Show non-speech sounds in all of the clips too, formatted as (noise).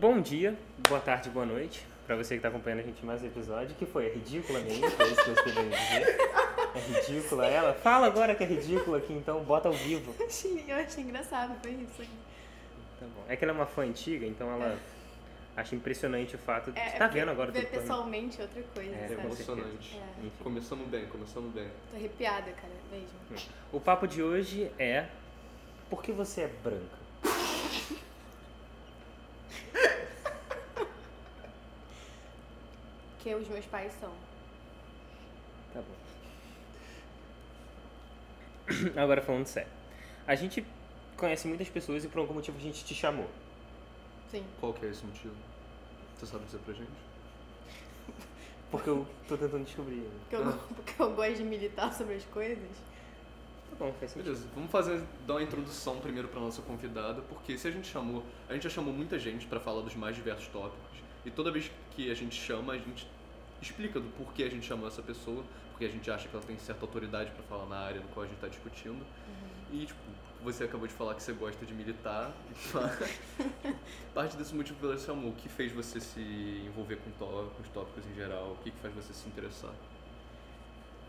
Bom dia, boa tarde, boa noite. Pra você que está acompanhando a gente em mais um episódio, que foi é ridícula mesmo, foi isso que você veio dizer. É ridícula ela? Fala agora que é ridícula aqui, então bota ao vivo. Eu achei, eu achei engraçado, foi isso. Tá bom. É que ela é uma fã antiga, então ela acha impressionante o fato de. É, tá vendo agora ver pessoalmente é outra coisa, É, É sabe? emocionante. É. Começamos bem, começamos bem. Tô arrepiada, cara, mesmo. O papo de hoje é por que você é branca? Que os meus pais são. Tá bom. (clears throat) Agora falando sério. A gente conhece muitas pessoas e por algum motivo a gente te chamou. Sim. Qual que é esse motivo? Você sabe dizer pra gente? (laughs) Porque eu tô tentando descobrir. Porque eu, (laughs) porque eu gosto de militar sobre as coisas. Tá bom, faz sentido. Beleza, vamos fazer, dar uma introdução primeiro pra nossa convidada, porque se a gente chamou, a gente já chamou muita gente pra falar dos mais diversos tópicos, e toda vez que a gente chama, a gente explica do porquê a gente chamou essa pessoa, porque a gente acha que ela tem certa autoridade pra falar na área no qual a gente tá discutindo. E, tipo, você acabou de falar que você gosta de militar, (laughs) parte desse motivo pelo que você chamou, o que fez você se envolver com, tó- com os tópicos em geral, o que, que faz você se interessar?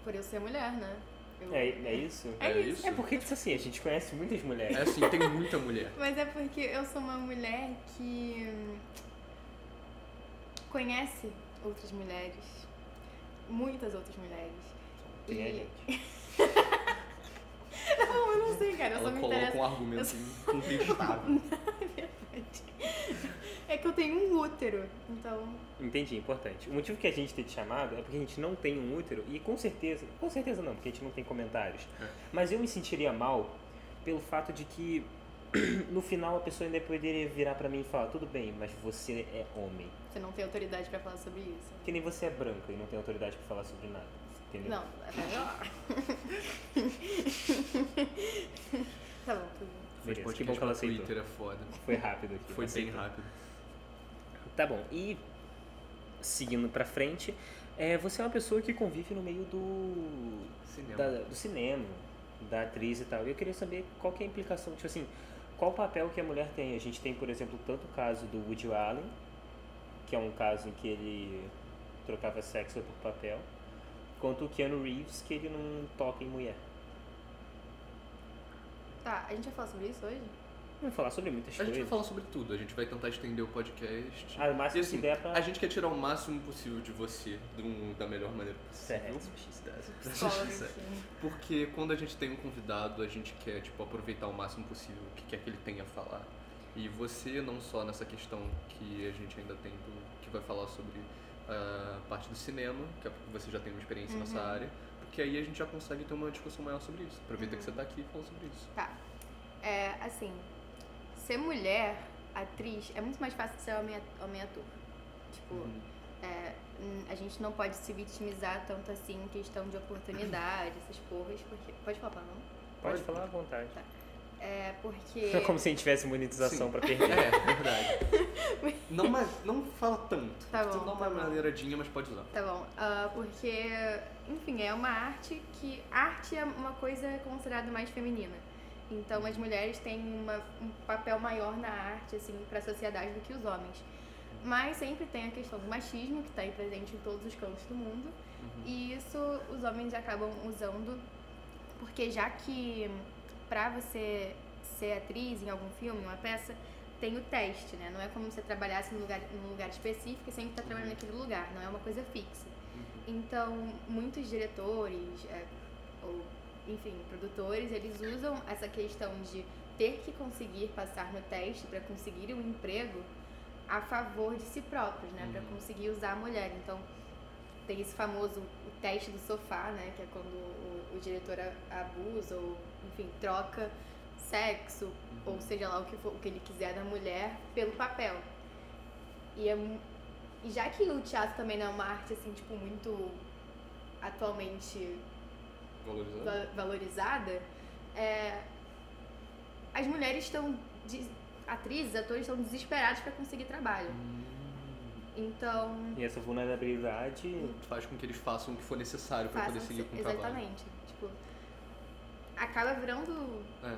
Por eu ser mulher, né? Eu- É, é isso? É É isso. É porque tipo assim, a gente conhece muitas mulheres. É assim, tem muita mulher. Mas é porque eu sou uma mulher que conhece outras mulheres. Muitas outras mulheres. Tem a E- gente. (laughs) Não, eu não sei, cara. Eu só Ela me coloca interesso. um argumento incontestável. (laughs) É que eu tenho um útero, então. Entendi, importante. O motivo que a gente tem te chamado é porque a gente não tem um útero e com certeza, com certeza não, porque a gente não tem comentários. É. Mas eu me sentiria mal pelo fato de que (clears throat) no final a pessoa ainda poderia virar pra mim e falar, tudo bem, mas você é homem. Você não tem autoridade pra falar sobre isso. Que nem você é branca e não tem autoridade pra falar sobre nada. Entendeu? Não, é melhor. (laughs) tá bom, tudo bem. Beleza, que bom que ela aceitou. Twitter é foda. Foi rápido aqui. Foi bem aceitou. rápido. Tá bom, e seguindo pra frente, é, você é uma pessoa que convive no meio do Cinema. da- do cinema, da atriz e tal. E eu queria saber qual que é a implicação, tipo assim, qual o papel que a mulher tem. A gente tem, por exemplo, tanto o caso do Woody Allen, que é um caso em que ele trocava sexo por papel, quanto o Keanu Reeves, que ele não toca em mulher. Tá, a gente vai falar sobre isso hoje? Vamos falar sobre muitas A gente vai coisas. falar sobre tudo, a gente vai tentar estender o podcast. Ah, o máximo E, assim, que der pra... A gente quer tirar o máximo possível de você do- da melhor maneira possível. Certo. Porque quando a gente tem um convidado, a gente quer tipo, aproveitar o máximo possível o que quer que ele tenha a falar. E você, não só nessa questão que a gente ainda tem, do, que vai falar sobre a parte do cinema, que é porque você já tem uma experiência nessa Uhum. área, porque aí a gente já consegue ter uma discussão maior sobre isso. Aproveita que você tá aqui e fala sobre isso. Tá. É, assim, ser mulher, atriz, é muito mais fácil de ser homem, homem ator. Tipo, Uhum. é, a gente não pode se vitimizar tanto assim em questão de oportunidade, essas porras, porque. Pode falar pra não? Pode Pode. falar à vontade. É porque. É como se a gente tivesse monetização pra perder. É, verdade. (laughs) não, mas não fala tanto. Tá bom, Você dá uma tá bom. maneiradinha, mas pode usar. Tá bom, ah, porque, enfim, é uma arte que. Arte é uma coisa considerada mais feminina. Então as mulheres têm uma- um papel maior na arte, assim, pra sociedade do que os homens. Mas sempre tem a questão do machismo, que está aí presente em todos os cantos do mundo. Uhum. E isso os homens acabam usando, porque já que pra você ser atriz em algum filme, uma peça, tem o teste, né? Não é como se você trabalhasse num lugar, num lugar específico e sempre tá trabalhando naquele lugar, não é uma coisa fixa. Então, muitos diretores, é, ou enfim, produtores, eles usam essa questão de ter que conseguir passar no teste para conseguir um emprego a favor de si próprios, né? Para Uhum. conseguir usar a mulher. Então, tem esse famoso o teste do sofá, né? Que é quando o, o diretor abusa ou, enfim, troca sexo, ou seja lá o que, for, o que ele quiser da mulher pelo papel. E, é, e já que o teatro também não é uma arte, assim, tipo, muito atualmente Valorizando? va- valorizada, é, as mulheres estão, atrizes, atores estão desesperados para conseguir trabalho. Hum, Então, E essa vulnerabilidade faz com que eles façam o que for necessário para poder seguir com o trabalho. exatamente. Tipo, acaba virando É.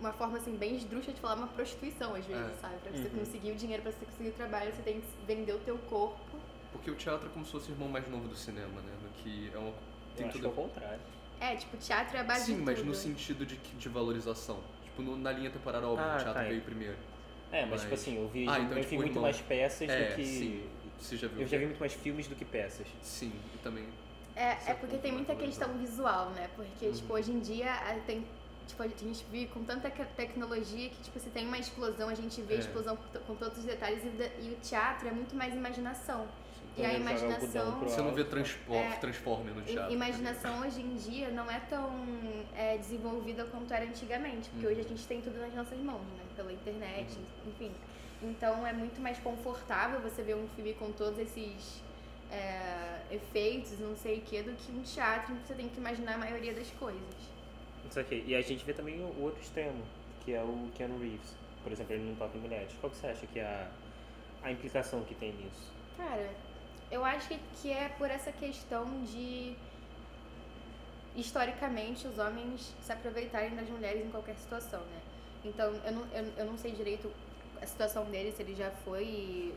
uma forma assim bem esdrúxula de falar uma prostituição às vezes, É. sabe? Pra você Uhum. conseguir o dinheiro, pra você conseguir o trabalho, você tem que vender o teu corpo. Porque o teatro é como se fosse o irmão mais novo do cinema, né? No que é uma. Eu Tem acho que é o tudo. contrário. É, tipo, teatro é a base Sim, de mas tudo. no sentido de, de valorização. Tipo, no- na linha temporária, óbvio, Ah, o teatro tá. veio primeiro. É, mas, Mas- tipo assim, eu vi, Ah, eu então, vi tipo, muito irmão. mais peças É, do que. sim. Você já viu? Eu já vi muito mais filmes do que peças. Sim, e também. É, é porque tem muita cultura questão visual, né? Porque, Uhum. tipo, hoje em dia a- tem. Tipo, a gente vive com tanta tecnologia que, tipo, se tem uma explosão, a gente vê a É. explosão com, to- com todos os detalhes e, e o teatro é muito mais imaginação. E a imaginação. Você não vê transpor, É. transforme no teatro. Imaginação hoje em dia não é tão é, desenvolvida quanto era antigamente, porque Uhum. hoje a gente tem tudo nas nossas mãos, né? Pela internet, enfim. Então é muito mais confortável você ver um filme com todos esses é, efeitos, não sei o que, do que um teatro em que você tem que imaginar a maioria das coisas. Isso aqui. E a gente vê também o outro extremo, que é o Keanu Reeves. Por exemplo, ele não toca em mulheres. Qual que você acha que é a, a implicação que tem nisso? Cara, eu acho que, que é por essa questão de historicamente os homens se aproveitarem das mulheres em qualquer situação, né? Então eu não, eu, eu não sei direito a situação dele, se ele já foi.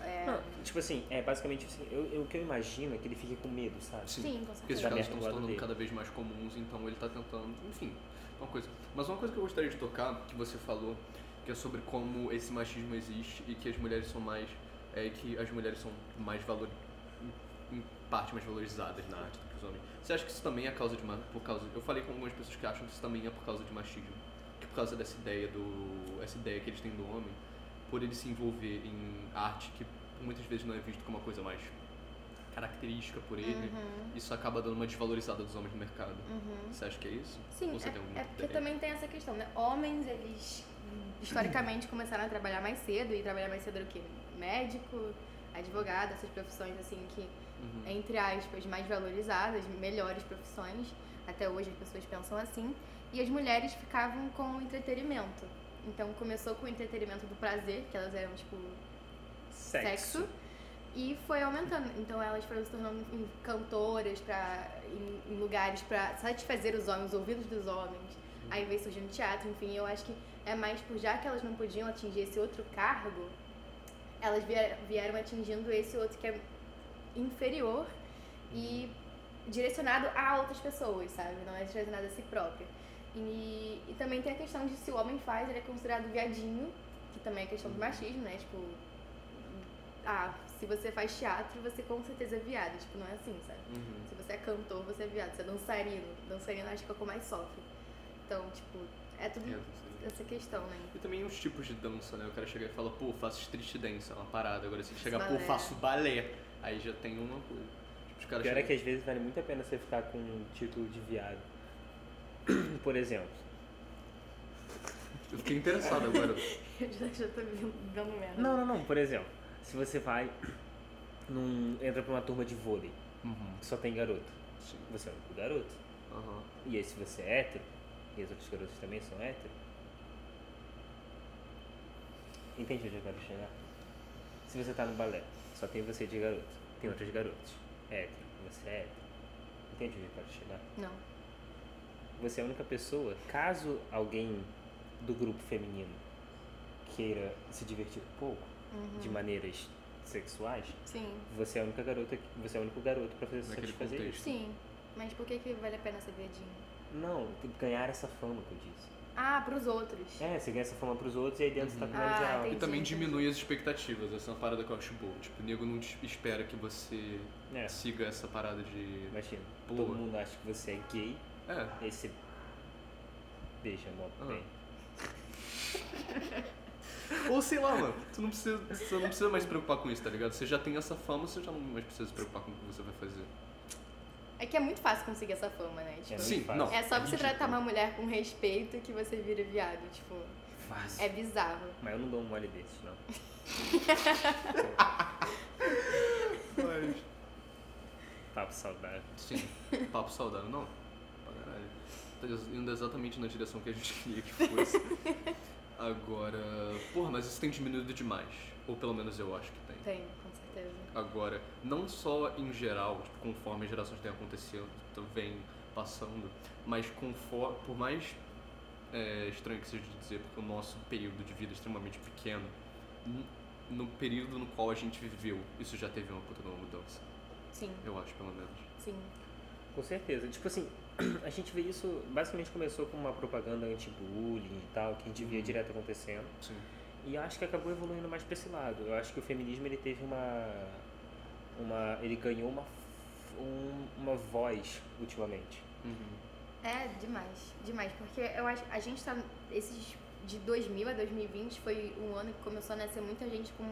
é, Não, tipo assim, é basicamente assim, eu, eu- o que eu imagino é que ele fique com medo, sabe? Sim. sim, com Porque esses certeza. Da casos estão se tornando dele. cada vez mais comuns, então ele tá tentando. Enfim, uma coisa. Mas uma coisa que eu gostaria de tocar, que você falou, que é sobre como esse machismo existe e que as mulheres são mais. É que as mulheres são mais valor. em- parte mais valorizadas na arte do que os homens. Você acha que isso também é causa de por causa Eu falei com algumas pessoas que acham que isso também é por causa de machismo. Que por causa dessa ideia do. essa ideia que eles têm do homem, por ele se envolver em arte que muitas vezes não é visto como uma coisa mais característica por ele, Uhum, isso acaba dando uma desvalorizada dos homens no mercado. uhum. Você acha que é isso? Sim, Ou você tem alguma é, é porque ideia? também tem essa questão, né? Homens, eles historicamente começaram a trabalhar mais cedo e trabalhar mais cedo era o quê? Médico, advogado, essas profissões assim que Uhum. entre aspas, mais valorizadas, melhores profissões. Até hoje as pessoas pensam assim. E as mulheres ficavam com o entretenimento. Então começou com o entretenimento do prazer, que elas eram tipo sexo, e foi aumentando. Então elas foram se tornando cantoras pra, em, em lugares para satisfazer os homens, os ouvidos dos homens. Aí veio surgindo teatro, enfim, eu acho que é mais por já que elas não podiam atingir esse outro cargo, elas vier- vieram atingindo esse outro que é inferior e direcionado a outras pessoas, sabe? Não é direcionado a si própria. E, e também tem a questão de se o homem faz, ele é considerado viadinho, que também é questão do machismo, né? Tipo, ah, se você faz teatro, você com certeza é viado. Tipo, não é assim, sabe? Uhum. Se você é cantor, você é viado. Se é dançarino, dançarino acho que é o que mais sofre. Então, tipo, é tudo É, essa questão, né? E também os tipos de dança, né? O cara chega e fala, pô, faço street dance, é uma parada. Agora se ele chegar, pô, faço balé. Aí já tem uma coisa. Tipo, os O caras pior é chegam- que às vezes vale muito a pena você ficar com um título de viado. (clears throat) Por exemplo, Eu fiquei interessado agora. (laughs) Eu já, já tô vendo- dando merda. Não, não, não. Por exemplo, se você vai num, entra pra uma turma de vôlei Uhum. que só tem garoto, Sim. você é o único garoto. Aham. E aí se você é hétero, e as outras garotas também são hétero. Entende onde eu quero chegar? Se você tá no balé, só tem você de garoto, tem outros garotos, hétero, você é hétero. Entende onde eu quero chegar? Não. Você é a única pessoa, caso alguém do grupo feminino queira se divertir um pouco, Uhum. de maneiras sexuais, Sim, você é a única garota, que- você é o único garoto pra fazer Naquele satisfazer contexto. isso. sim. Mas por que, que vale a pena ser viadinho? Não, tem que ganhar essa fama que eu disse. Ah, pros outros. É, você ganha essa fama pros outros e aí dentro você tá com nada de Ah, alto. E também diminui as expectativas, essa é uma parada que eu acho boa. Tipo, o nego não te espera que você É, siga essa parada de. imagina, Boa. todo mundo acha que você é gay, É, e aí você beija mó Ah. bem. (laughs) Ou sei lá, mano, tu não precisa, você não precisa mais se preocupar com isso, tá ligado? Você já tem essa fama, você já não mais precisa se preocupar com o que você vai fazer. É que é muito fácil conseguir essa fama, né? Tipo, É Sim, não. é só você ridículo. tratar uma mulher com respeito que você vira viado. Tipo, Fácil. é bizarro. Mas eu não dou um mole desses, não. Mas... (laughs) Papo saudável. Sim, papo saudável, não. Pra caralho. Tá indo exatamente na direção que a gente queria que fosse. (laughs) Agora, porra, mas isso tem diminuído demais. Ou pelo menos eu acho que tem. Tem, com certeza. Agora, não só em geral, tipo, conforme as gerações têm acontecido, vem passando, mas conforme, por mais é, estranho que seja de dizer, porque o nosso período de vida é extremamente pequeno, no período no qual a gente viveu, isso já teve uma puta de uma mudança. Sim, Eu acho, pelo menos. sim. Com certeza. Tipo assim, a gente vê isso, basicamente começou com uma propaganda anti-bullying e tal, que a gente via Uhum. direto acontecendo. Sim. E eu acho que acabou evoluindo mais pra esse lado. Eu acho que o feminismo ele teve uma. uma ele ganhou uma, um- uma voz ultimamente. Uhum. É, demais, demais. Porque eu acho a gente tá. Esses de 2000 a 2020 foi um ano que começou a nascer muita gente com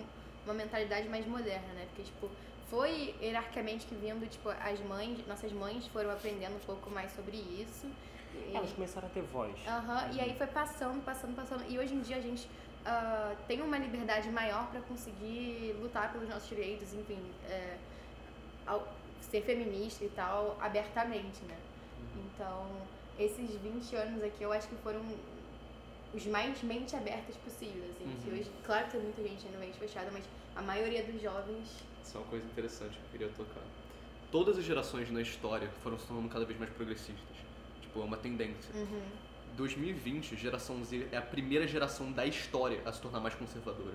uma mentalidade mais moderna, né? Porque, tipo, foi hierarquicamente que vindo, tipo, as mães, nossas mães foram aprendendo um pouco mais sobre isso. E- Elas começaram a ter voz. Aham, e aí foi passando, passando, passando. E hoje em dia a gente ah, tem uma liberdade maior pra conseguir lutar pelos nossos direitos, enfim, é, ao- ser feminista e tal, abertamente, né? Então, esses 20 anos aqui eu acho que foram os mais mente abertas possíveis, assim. Que Uhum. hoje, claro que tem muita gente ainda mente fechada, mas a maioria dos jovens. Isso é uma coisa interessante que eu queria tocar. Todas as gerações na história foram se tornando cada vez mais progressistas. Tipo, é uma tendência. Uhum. 2020, geração Z é a primeira geração da história a se tornar mais conservadora.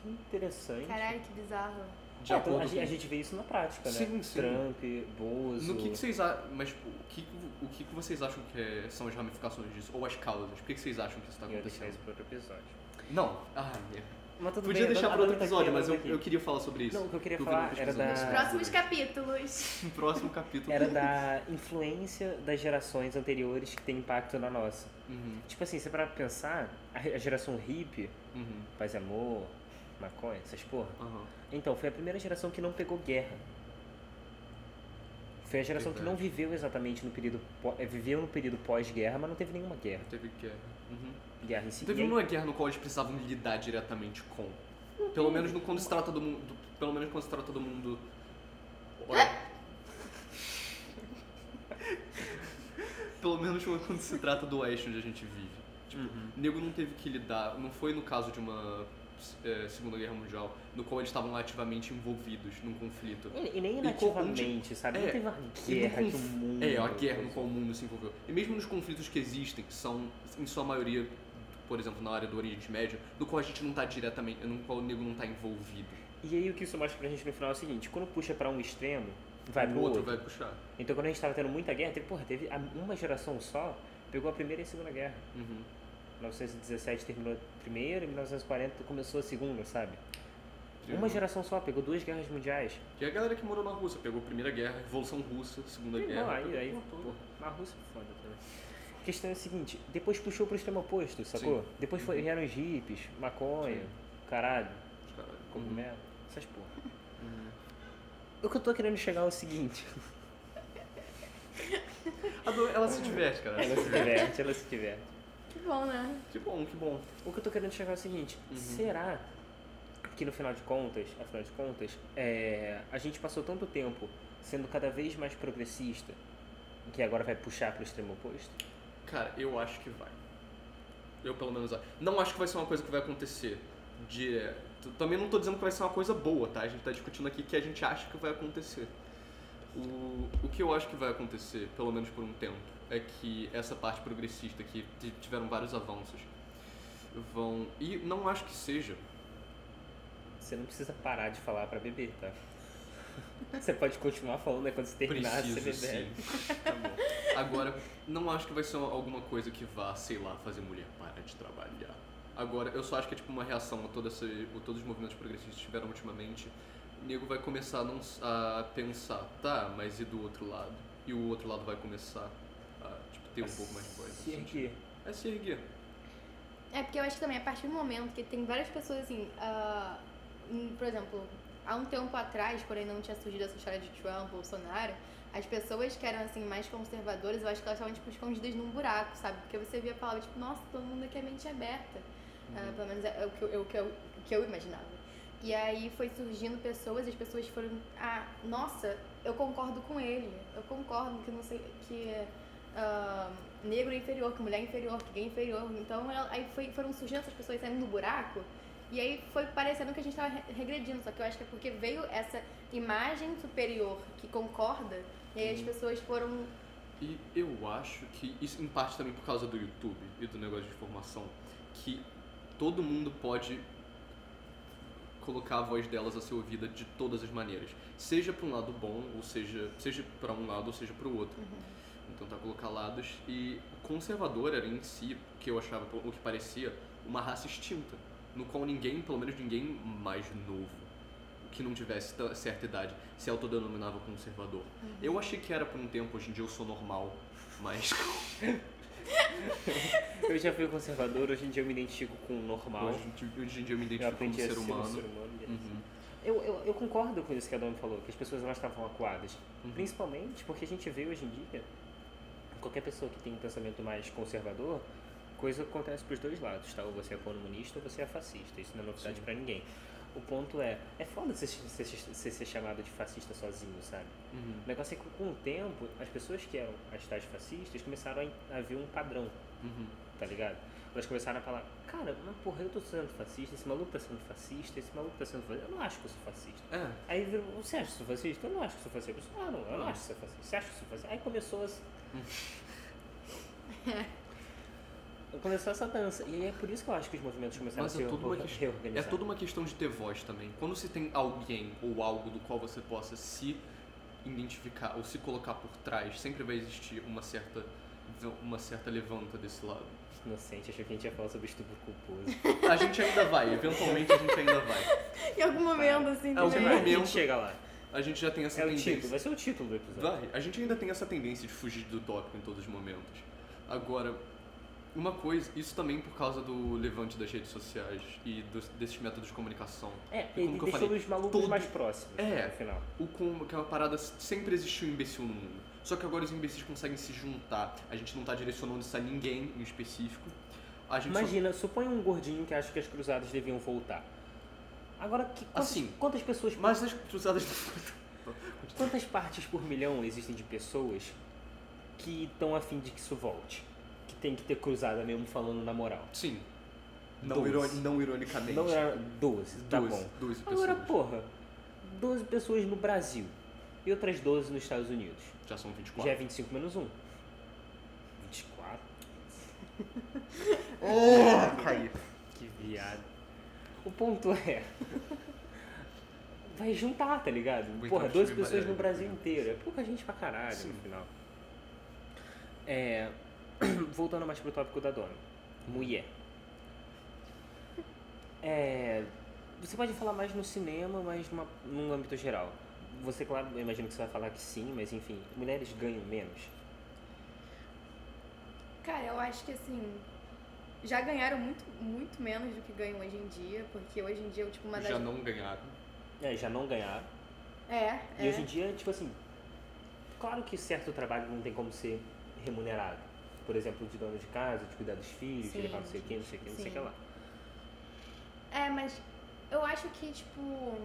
Que interessante. Caralho, que bizarro. De É, acordo a, gente, a com- gente vê isso na prática, né? Sim, sim. Trump, Bozo. No que, que vocês acham, mas tipo, o que, o que, vocês acham que é- são as ramificações disso? Ou as causas? Por que, que vocês acham que isso está Eu acontecendo? isso para outro episódio. Não, ah, merda. Mas tudo Podia bem, deixar para outro tá episódio, mas eu, tá eu aqui. queria falar sobre isso. Não, o que eu queria falar era da- Nos próximos capítulos. No (laughs) próximo capítulo. Era da influência das gerações anteriores que tem impacto na nossa. Uhum, Tipo assim, você para pensar, a geração hippie, uhum, paz e amor, maconha, essas porra. aham. Então, foi a primeira geração que não pegou guerra. Foi a geração que não Verdade. viveu exatamente no período. eh, Viveu no período pós-guerra, mas não teve nenhuma guerra. Teve guerra. Uhum. Guerra em si. Teve E aí- uma guerra no qual eles precisavam lidar diretamente com. Pelo menos no, quando se trata do mundo. do- Pelo menos quando se trata do mundo. Olha. (laughs) pelo menos quando se trata do oeste onde a gente vive. Tipo, Uhum. o nego não teve que lidar. Não foi no caso de uma eh, Segunda Guerra Mundial, no qual eles estavam ativamente envolvidos num conflito. E, e nem inativamente, sabe? é, não teve uma guerra que o conf- mundo. É, a guerra no qual o mundo se envolveu. E mesmo nos conflitos que existem, que são, em sua maioria, por exemplo, na área do Oriente Médio, no qual a gente não tá diretamente, no qual o nego não tá envolvido. E aí o que isso mostra pra gente no final é o seguinte, quando puxa pra um extremo, vai o pro outro outro. vai puxar. Então quando a gente tava tendo muita guerra, teve, porra, teve uma geração só, pegou a primeira e a segunda guerra. Uhum. 1917 terminou a primeira, e 1940 começou a segunda, sabe? Uhum. Uma geração só, pegou duas guerras mundiais. E a galera que morou na Rússia pegou a Primeira Guerra, Revolução Russa, Segunda Guerra. Não, aí, pegou aí, na Rússia é foda também. A questão é a seguinte, depois puxou pro extremo oposto, sacou? Sim. Depois foi, Uhum. vieram os hippies, maconha, Sim. caralho, Caralho. cogumelo, essas porra. Uhum. O que eu tô querendo chegar é o seguinte, (laughs) do- Ela se diverte, cara. ela se diverte, ela se diverte. Que bom, né? Que bom, que bom. O que eu tô querendo chegar é o seguinte, Uhum. será que no final de contas, afinal de contas, é, a gente passou tanto tempo sendo cada vez mais progressista, que agora vai puxar pro extremo oposto? Cara, eu acho que vai. Eu pelo menos acho. Não acho que vai ser uma coisa que vai acontecer direto. Também não tô dizendo que vai ser uma coisa boa, tá? A gente tá discutindo aqui que a gente acha que vai acontecer. O, o que eu acho que vai acontecer, pelo menos por um tempo, é que essa parte progressista que tiveram vários avanços vão. E não acho que seja. Você não precisa parar de falar pra beber, tá? Você pode continuar falando, né? Quando você terminar, você Preciso beber. sim. Tá bom. Agora, não acho que vai ser alguma coisa que vá, sei lá, fazer mulher parar de trabalhar. Agora, eu só acho que é tipo uma reação a, todo esse, a todos os movimentos progressistas que tiveram ultimamente. O nego vai começar a, não, a pensar, tá, mas e do outro lado? E o outro lado vai começar a tipo, ter um pouco mais de voz. Se erguer. É se erguer. É porque eu acho que também, a partir do momento que tem várias pessoas assim, em- por exemplo, há um tempo atrás, quando ainda não tinha surgido essa história de Trump, Bolsonaro, as pessoas que eram assim mais conservadoras, eu acho que elas estavam tipo escondidas num buraco, sabe? Porque você via a palavra tipo, nossa, todo mundo aqui é mente aberta. Ah, pelo menos é, é o que eu, é eu, que eu imaginava. E aí foi surgindo pessoas e as pessoas foram, ah, nossa, eu concordo com ele, eu concordo que não sei que ah, negro é inferior, que mulher é inferior, que gay é inferior. Então aí foi, foram surgindo essas pessoas saindo do buraco e aí foi parecendo que a gente estava regredindo. Só que eu acho que é porque veio essa imagem superior que concorda e aí as Uhum. pessoas foram E eu acho que isso em parte também por causa do YouTube e do negócio de informação, que todo mundo pode colocar a voz delas a ser ouvida de todas as maneiras, seja para um lado bom, ou seja, seja para um lado ou seja para o outro. Então tentar colocar lados e o conservador era em si, que eu achava, o que parecia, uma raça extinta, no qual ninguém, pelo menos ninguém mais novo, que não tivesse ta- certa idade, se autodenominava conservador. Eu achei que era por um tempo, hoje em dia eu sou normal, mas (laughs) Eu já fui conservador, hoje em dia eu me identifico com o normal. hoje, em dia- hoje em dia eu me Eu identifico como aprendi a ser ser um humano. ser humano. é. Uhum. Eu, eu, eu concordo com isso que a Dona falou, que as pessoas elas estavam acuadas. Uhum. Principalmente porque a gente vê hoje em dia, qualquer pessoa que tem um pensamento mais conservador, coisa acontece pros dois lados, tá? Ou você é comunista ou você é fascista. Isso não é novidade pra ninguém. O ponto é, é foda você ser, chamado de fascista sozinho, sabe? Uhum. O negócio é que com o tempo, as pessoas que eram as tais fascistas começaram a, a ver um padrão, Uhum. tá ligado? Elas começaram a falar, cara, mas porra, eu tô sendo fascista, esse maluco tá sendo fascista, esse maluco tá sendo fascista. Eu não acho que eu sou fascista. É, Aí você acha que eu sou fascista? Eu não acho que eu sou fascista. Eu disse, ah, não, eu não acho que você é fascista. Você acha que eu sou fascista? Aí começou as... (laughs) começou essa dança. E é por isso que eu acho que os movimentos começaram Mas a se é tudo uma questão- é uma questão de ter voz também. Quando você tem alguém ou algo do qual você possa se identificar ou se colocar por trás, sempre vai existir uma certa uma certa levanta desse lado. Inocente, achei que a gente ia falar sobre estupro culposo. A gente ainda vai, eventualmente a gente ainda vai. (laughs) Em algum momento, assim, É, algum também. a momento- gente chega lá. A gente já tem essa É o tendência. título, vai ser o título do episódio. Vai, a gente ainda tem essa tendência de fugir do tópico em todos os momentos. Agora, uma coisa, isso também por causa do levante das redes sociais e dos- desses métodos de comunicação. É, E como ele que eu deixou falei, os malucos todo- mais próximos, É. no final. O é uma parada sempre existiu imbecil no mundo. Só que agora os imbecis conseguem se juntar. A gente não tá direcionando isso a ninguém em específico. Só- Imagina, suponha um gordinho que acha que as cruzadas deviam voltar. Agora, que, quantas, Assim, quantas pessoas... por- Mas as cruzadas Quantas partes por milhão existem de pessoas que estão afim de que isso volte? Que tem que ter cruzada mesmo falando na moral. Sim. Não, ironi- não ironicamente. Não era 12, tá Doze, bom. doze pessoas. Agora, porra, 12 pessoas no Brasil e outras 12 nos Estados Unidos. Já são 24. Já é 25 menos 1. 24? Oh, caí. Que viado. O ponto é. Vai juntar, tá ligado? Vai Porra, entrar 12 time pessoas no Brasil inteiro. É pouca gente pra caralho Sim. no final. É. (clears throat) Voltando mais pro tópico da dona. Mulher. É. Você pode falar mais no cinema, mas numa, num âmbito geral. Você, claro, eu imagino que você vai falar que sim, mas enfim, mulheres ganham menos. Cara, eu acho que assim. Já ganharam muito, muito menos do que ganham hoje em dia, porque hoje em dia, tipo, uma das. Já não ganharam. É, já não ganharam. É, E é. hoje em dia, tipo assim, claro que certo trabalho não tem como ser remunerado. Por exemplo, de dona de casa, de cuidar dos filhos, de levar não sei o que, não sei o que, não sei o que lá. É, mas eu acho que, tipo,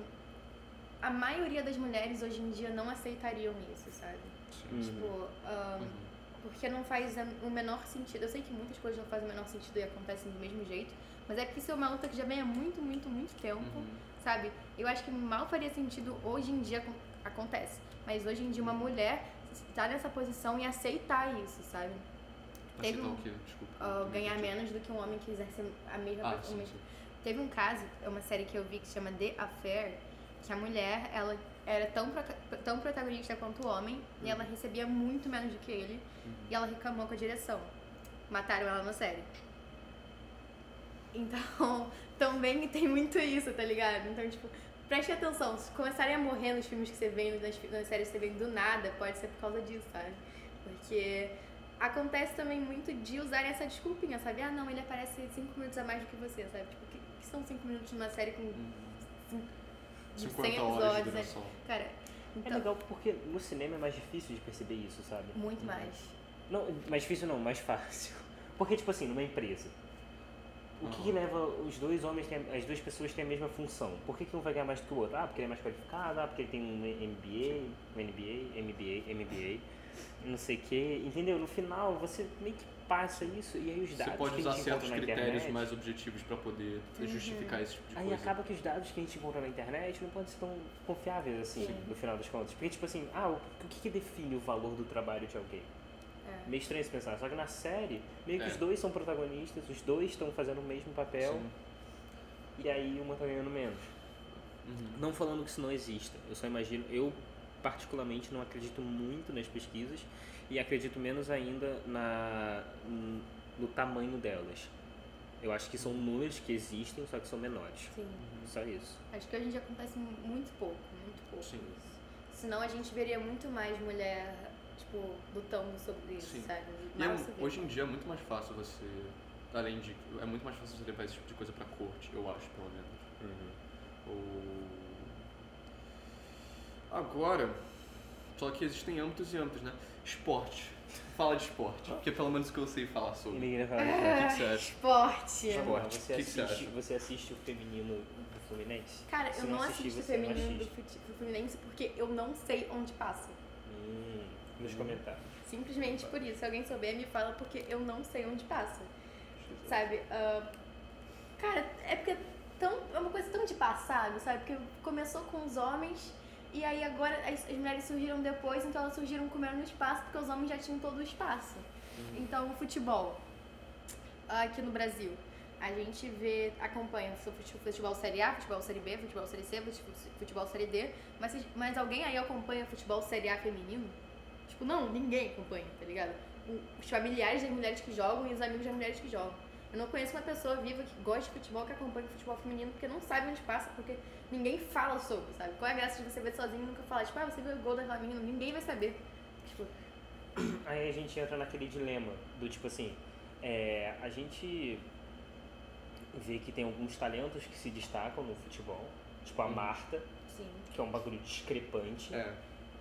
a maioria das mulheres hoje em dia não aceitariam isso, sabe? Sim. Uhum. Tipo, ahn, Uhum. porque não faz o menor sentido. Eu sei que muitas coisas não fazem o menor sentido e acontecem do mesmo jeito, mas é que isso é uma luta que já vem há muito, muito, muito tempo, Uhum. sabe? Eu acho que mal faria sentido hoje em dia acon- acontece, mas hoje em dia uma mulher estar nessa posição e aceitar isso, sabe? Teve um-? Desculpa. Não ganhar menos do que um homem que exerce a mesma Ah, sim, sim. Teve um caso, é uma série que eu vi que se chama The Affair, que a mulher, ela era tão, tão protagonista quanto o homem, e ela recebia muito menos do que ele, e ela reclamou com a direção. Mataram ela na série. Então, (laughs) também tem muito isso, tá ligado? Então, tipo, preste atenção, se começarem a morrer nos filmes que você vê, nas, nas séries que você vê do nada, pode ser por causa disso, sabe? Porque acontece também muito de usarem essa desculpinha, sabe? Ah, não, ele aparece cinco minutos a mais do que você, sabe? Tipo, o que, que são cinco minutos numa série com Uhum. cin- de 100 50 horas de episódios, né? Cara, É então, legal porque no cinema é mais difícil de perceber isso, sabe? muito mais. Não, mais difícil não, mais fácil. (laughs) Porque, tipo assim, numa empresa, o que, que leva os dois homens, têm- as duas pessoas têm a mesma função? Por que, que um vai ganhar mais do que o outro? Ah, porque ele é mais qualificado, ah, porque ele tem um MBA, um NBA, MBA, MBA, não sei o que, entendeu? No final, você meio que passa isso e aí os dados Você pode que a usar gente certos encontra na critérios internet... mais objetivos pra poder justificar esse tipo de Aí coisa. acaba que os dados que a gente encontra na internet não podem ser tão confiáveis assim, Sim. no final das contas. Porque, tipo assim, ah, o, o que, que define o valor do trabalho de alguém? É. Meio estranho se pensar. Só que na série, meio que É. os dois são protagonistas, os dois estão fazendo o mesmo papel, Sim. e aí uma tá ganhando menos. Uhum. Não falando que isso não exista, eu só imagino, eu particularmente não acredito muito nas pesquisas e acredito menos ainda na, no tamanho delas. Eu acho que são números que existem, só que são menores. Sim. Só isso. Acho que hoje em dia acontece muito pouco, muito pouco Sim. isso. Senão a gente veria muito mais mulher, tipo, lutando sobre isso, Sim. sabe? E é hoje em dia é muito mais fácil você, além de, é muito mais fácil você levar esse tipo de coisa pra corte, eu acho, pelo menos. Ou... Agora, só que existem âmbitos e âmbitos, né? Esporte. Fala de esporte, porque pelo menos o que eu sei falar sobre. ninguém vai falar de O É. que, que você acha? Esporte. Esporte. Não, O você, que que você assiste, acha? você assiste o feminino do Fluminense? Cara, Se eu não assistir, assisto o você feminino do, do Fluminense porque eu não sei onde passa. Hum, nos Hum. comentários. Simplesmente por isso. Se alguém souber, me fala porque eu não sei onde passa. Sabe? Ah, cara, é porque é, tão, é uma coisa tão de passado, sabe? Porque começou com os homens e aí agora as, as mulheres surgiram depois, então elas surgiram com menos espaço porque os homens já tinham todo o espaço. Então, o futebol aqui no Brasil. A gente vê, acompanha fute- futebol Série A, futebol Série B, futebol Série C, fute- futebol Série D, mas, mas alguém aí acompanha futebol Série A feminino? Tipo, não, ninguém acompanha, tá ligado? Os familiares das mulheres que jogam e os amigos das mulheres que jogam. Eu não conheço uma pessoa viva que gosta de futebol, que acompanha futebol feminino, porque não sabe onde passa, porque ninguém fala sobre, sabe? Qual é a graça de você ver sozinho e nunca falar, tipo, ah, você viu o gol daquela menina? Ninguém vai saber. Tipo, (coughs) Aí a gente entra naquele dilema do tipo assim, é, a gente vê que tem alguns talentos que se destacam no futebol, tipo a Uhum. Marta, sim. que é um bagulho discrepante, É,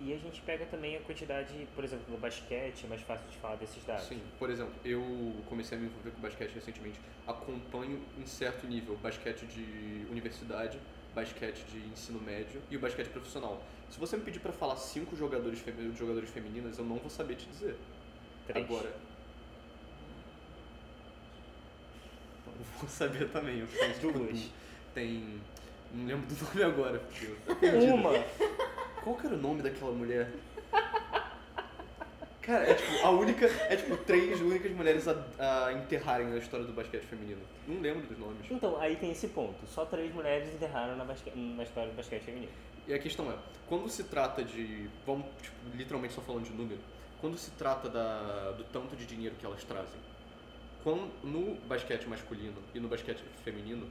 e a gente pega também a quantidade, por exemplo, no basquete, é mais fácil de falar desses dados. sim. Por exemplo, eu comecei a me envolver com basquete recentemente. Acompanho em certo nível basquete de universidade, basquete de ensino médio e o basquete profissional. Se você me pedir pra falar cinco jogadores, femi- jogadores femininas, eu não vou saber te dizer. Três. Agora. Não vou saber também. Eu tipo, Duas. Tem. Não lembro do nome agora, porque eu. (laughs) Uma! Qual que era o nome daquela mulher? Cara, é tipo, a única. É tipo, três únicas mulheres a, a enterrarem na história do basquete feminino. Não lembro dos nomes. Então, aí tem esse ponto. Só três mulheres enterraram na, basque... na história do basquete feminino. E a questão é, quando se trata de. Vamos, tipo, literalmente só falando de número. Quando se trata da, do tanto de dinheiro que elas trazem. Quando, no basquete masculino e no basquete feminino,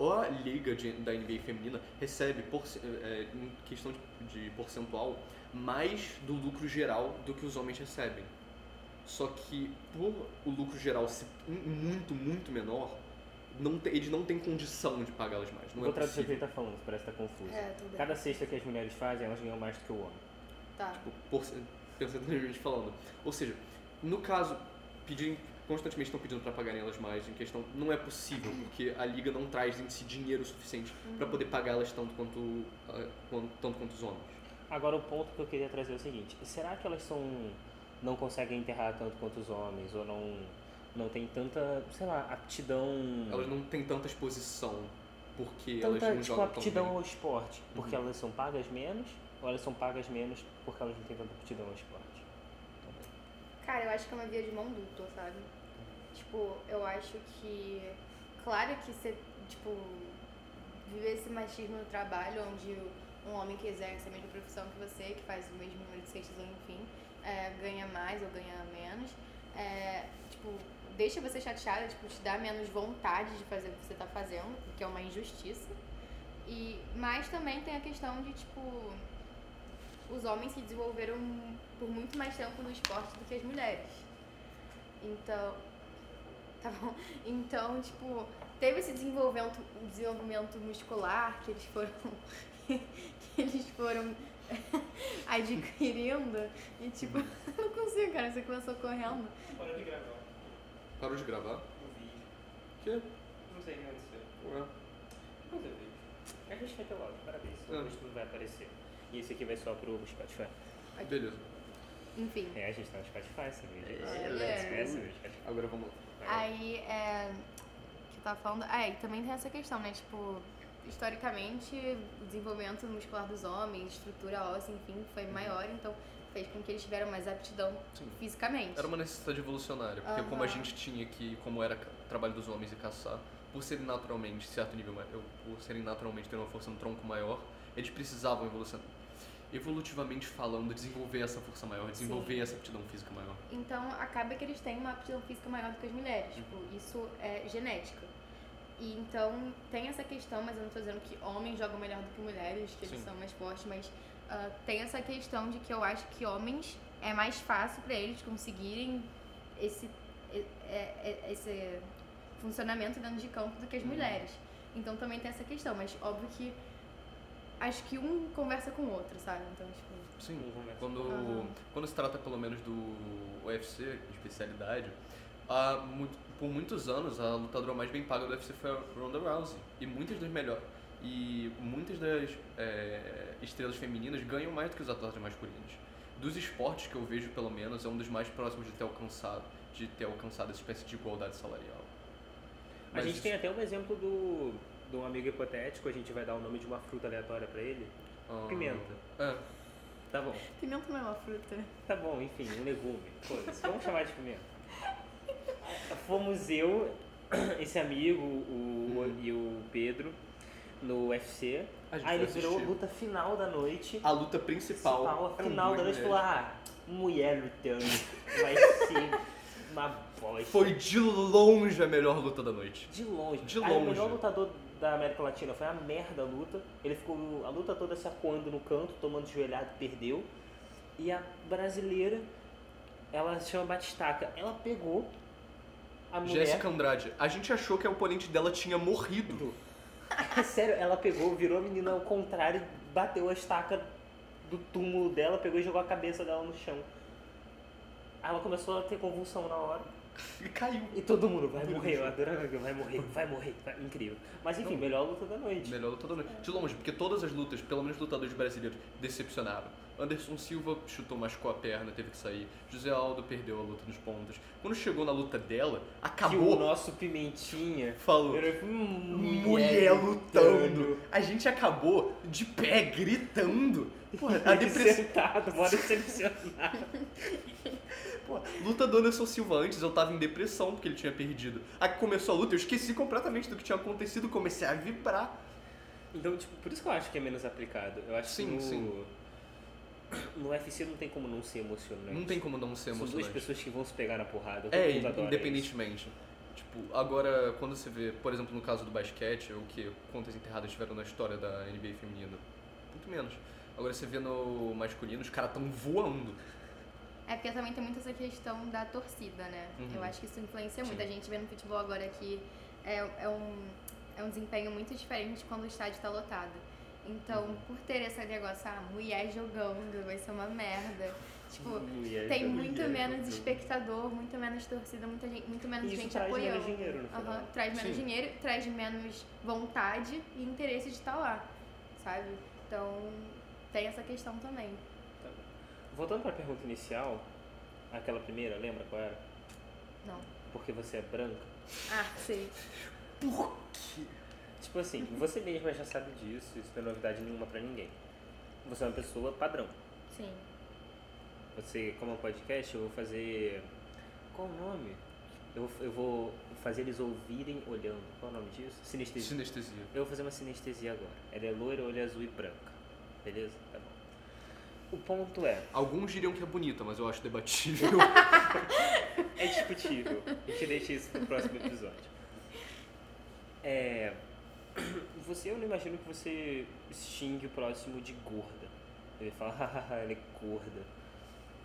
a liga de- da NBA feminina recebe, por, é, em questão de, de percentual, mais do lucro geral do que os homens recebem. Só que por o lucro geral ser muito, muito menor, não te- eles não têm condição de pagá-las mais. Não Vou é traduzir o que ele tá falando, parece que tá confuso. É. Cada cesta que as mulheres fazem, elas ganham mais do que o homem. Tá. Tipo, por- percentualmente falando. Ou seja, no caso, pedirem, constantemente estão pedindo para pagarem elas mais, em questão, não é possível, porque a liga não traz em si dinheiro suficiente para poder pagá-las tanto quanto, ah, quanto, tanto quanto os homens. Agora o ponto que eu queria trazer é o seguinte, será que elas são. não conseguem enterrar tanto quanto os homens, ou não. não tem tanta, sei lá, aptidão. Elas não têm tanta exposição, porque elas tanta não tipo, jogam tão aptidão ao esporte. Porque Uhum. elas são pagas menos, ou elas são pagas menos porque elas não têm tanta aptidão ao esporte? Cara, eu acho que é uma via de mão dupla, sabe? Tipo, eu acho que. Claro que você, tipo, viver esse machismo no trabalho, onde um homem que exerce a mesma profissão que você, que faz o mesmo número de cestas, ou enfim, é, ganha mais ou ganha menos, é, tipo, deixa você chateada, tipo, te dá menos vontade de fazer o que você tá fazendo, porque é uma injustiça. E, mas também tem a questão de, tipo, os homens se desenvolveram por muito mais tempo no esporte do que as mulheres. Então, (laughs) tá bom? Então, tipo, teve esse desenvolvimento, desenvolvimento muscular que eles foram (laughs) que eles foram (laughs) adquirindo e tipo, eu não consigo, cara, você começou correndo. Parou de gravar Parou de gravar? o vídeo. Que? Não sei o que aconteceu. Ué. Depois eu vejo. A gente vai ter logo, parabéns. Ah. Depois tudo vai aparecer. E esse aqui vai só pro Spotify. Beleza. Enfim. É, a gente tá no Spotify, sabia? É, é. é, sabia? Spotify. Agora vamos lá. Aí, é. que eu tava falando. Ah, e também tem essa questão, né? Tipo, historicamente, o desenvolvimento muscular dos homens, estrutura óssea, enfim, foi maior, então fez com que eles tiveram mais aptidão Sim. fisicamente. Era uma necessidade evolucionária, porque como a gente tinha que, como era trabalho dos homens e caçar, por serem naturalmente, certo nível, por serem naturalmente ter uma força no tronco maior, eles precisavam evolucionar. Evolutivamente falando, desenvolver essa força maior, desenvolver Sim. essa aptidão física maior. Então acaba que eles têm uma aptidão física maior do que as mulheres. Tipo, isso é genética. E então tem essa questão, mas eu não tô dizendo que homens jogam melhor do que mulheres, que eles Sim. são mais fortes, mas ah, tem essa questão de que eu acho que homens é mais fácil pra eles conseguirem esse, é- é- esse funcionamento dentro de campo do que as Uhum. mulheres. Então também tem essa questão, mas óbvio que acho que um conversa com o outro, sabe? Então, tipo. Sim, Um conversa quando, Aham. quando se trata pelo menos do UFC, especialidade, há muito- por muitos anos a lutadora mais bem paga do UFC foi a Ronda Rousey. E muitas das melhores. E muitas das é, estrelas femininas ganham mais do que os atletas masculinos. Dos esportes que eu vejo, pelo menos, é um dos mais próximos de ter alcançado, de ter alcançado essa espécie de igualdade salarial. A Mas gente isso- tem até um exemplo do, de um amigo hipotético, a gente vai dar o nome de uma fruta aleatória pra ele. ah, Pimenta. É, Tá bom. Pimenta não é uma fruta. Tá bom, enfim, um legume. Vamos chamar de pimenta. Fomos eu, (clears throat) esse amigo o, Uhum. e o Pedro no UFC. A gente Aí ele virou assistir. luta final da noite. a luta principal. Principal, a final da noite mulheres. falou, ah, mulher lutando. Vai (laughs) ser bosta. Foi de longe a melhor luta da noite. De longe. De Aí o longe. melhor lutador da América Latina foi a merda a luta. Ele ficou a luta toda se acuando no canto, tomando joelhado, perdeu. E a brasileira, ela se chama Batistaca. Ela pegou a mulher. Jéssica Andrade. A gente achou que a oponente dela tinha morrido. (laughs) Sério, ela pegou, virou a menina ao contrário, bateu a estaca do túmulo dela, pegou e jogou a cabeça dela no chão. Aí ela começou a ter convulsão na hora. E caiu. E todo mundo vai morrer, eu adoro vai morrer, vai morrer, vai- incrível. Mas enfim, melhor luta da noite. Melhor luta da noite. De longe, porque todas as lutas, pelo menos lutadores brasileiros, decepcionaram. Anderson Silva chutou, machucou a perna, teve que sair. José Aldo perdeu a luta nos pontos. Quando chegou na luta dela, Que o acabou. nosso Pimentinha Falou. virou e falou, "Hum, Mulher lutando. A gente acabou de pé gritando. Porra, a (laughs) Ele depressão. sentado, bora decepcionar. (laughs) Pô, luta do Anderson Silva antes, eu tava em depressão porque ele tinha perdido. Aí que começou a luta, eu esqueci completamente do que tinha acontecido, comecei a vibrar. Então, tipo, por isso que eu acho que é menos aplicado. Eu acho Sim, que no, sim. no UFC não tem como não ser emocionante. Não tem como não ser São duas emocionante. pessoas que vão se pegar na porrada. É, independentemente. Tipo, agora, quando você vê, por exemplo, no caso do basquete, o que quantas enterradas tiveram na história da NBA feminina? Muito menos. Agora você vê no masculino, os caras tão voando. É porque também tem muito essa questão da torcida, né? Uhum. Eu acho que isso influencia muito. Sim. A gente vê no futebol agora que é, é, um, é um desempenho muito diferente quando o estádio tá lotado. Então, Uhum. por ter esse negócio, ah, mulher jogando, vai ser uma merda. Tipo, Mulher tem muito Mulher menos jogando. espectador, muito menos torcida, muita gente, muito menos Isso gente traz apoiando. menos dinheiro no final. Aham, traz menos Sim. dinheiro, traz menos vontade e interesse de estar lá, sabe? Então, tem essa questão também. Voltando para a pergunta inicial, aquela primeira, lembra qual era? Não. Porque você é branca? Ah, sei. Por quê? Tipo assim, você mesma já sabe disso, isso não é novidade nenhuma pra ninguém. Você é uma pessoa padrão. Sim. Você, como é um podcast, eu vou fazer. Qual o nome? Eu, eu vou fazer eles ouvirem olhando. Qual é o nome disso? Sinestesia. Sinestesia. Eu vou fazer uma sinestesia agora. Ela é loira, olho azul e branca. Beleza? O ponto é, Alguns diriam que é bonita, mas eu acho debatível. (laughs) é discutível. A gente deixa isso pro próximo episódio. É. (clears throat) Você, eu não imagino que você xingue o próximo de gorda. Ele fala, (laughs) hahaha, ela é gorda.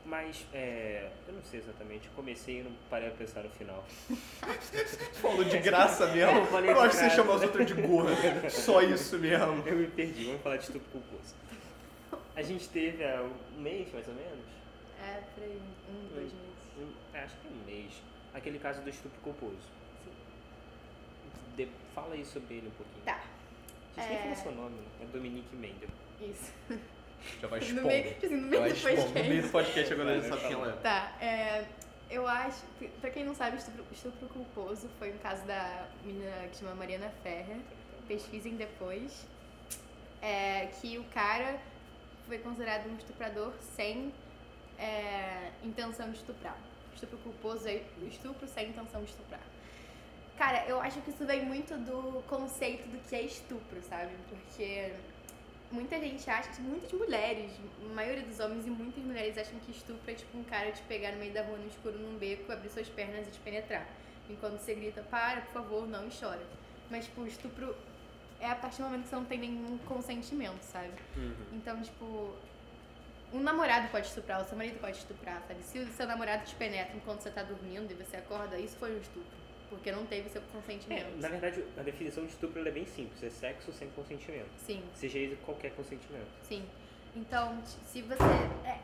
Mas, é. Eu não sei exatamente. Eu comecei e não parei a pensar no final. (laughs) Falou de graça mesmo. Eu Eu acho que você chama as outras de gorda. Só isso mesmo. Eu me perdi, vamos falar de estupro culposo. A gente teve há um mês, mais ou menos. É, por aí, um, dois meses. Um- acho que é um mês. Aquele caso do estupro culposo. Sim. De- fala aí sobre ele um pouquinho. Tá, A gente nem É. falou seu nome, né? É Dominique Mendel. isso. Já vai (laughs) No expondo. meio, tipo assim, no meio do expondo. No meio podcast. do podcast agora ele sabe vai quem ela é. Tá, é, eu acho, pra quem não sabe, estupro, estupro culposo foi um caso da menina que chama Mariana Ferrer. Pesquisem depois. É, que o cara foi considerado um estuprador sem é intenção de estuprar. Estupro culposo é estupro sem intenção de estuprar. Cara, eu acho que isso vem muito do conceito do que é estupro, sabe? Porque muita gente acha, muitas mulheres, a maioria dos homens e muitas mulheres acham que estupro é tipo um cara te pegar no meio da rua no escuro num beco, abrir suas pernas e te penetrar. Enquanto você grita, para, por favor, não e chora. Mas, tipo, estupro é a partir do momento que você não tem nenhum consentimento, sabe? Uhum. Então, tipo, um namorado pode estuprar, o seu marido pode estuprar, sabe? Se o seu namorado te penetra enquanto você tá dormindo e você acorda, isso foi um estupro. Porque não teve seu É, consentimento. na verdade, a definição de estupro é bem simples, é sexo sem consentimento. Sim, Seja ele qualquer consentimento. sim. Então, se você.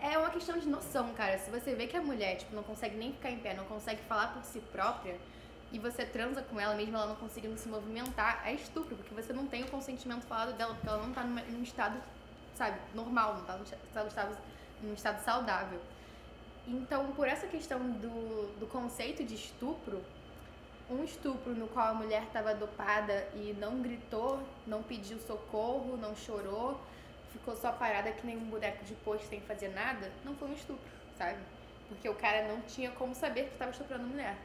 É é uma questão de noção, cara. Se você vê que a mulher, tipo, não consegue nem ficar em pé, não consegue falar por si própria, e você transa com ela, mesmo ela não conseguindo se movimentar, é estupro, porque você não tem o consentimento falado dela, porque ela não tá numa- num estado, sabe, normal, não tá num estado, num estado saudável. Então, por essa questão do, do conceito de estupro, um estupro no qual a mulher estava dopada e não gritou, não pediu socorro, não chorou, ficou só parada que nem um boneco de posto sem fazer nada, não foi um estupro, sabe? Porque o cara não tinha como saber que estava estuprando a mulher.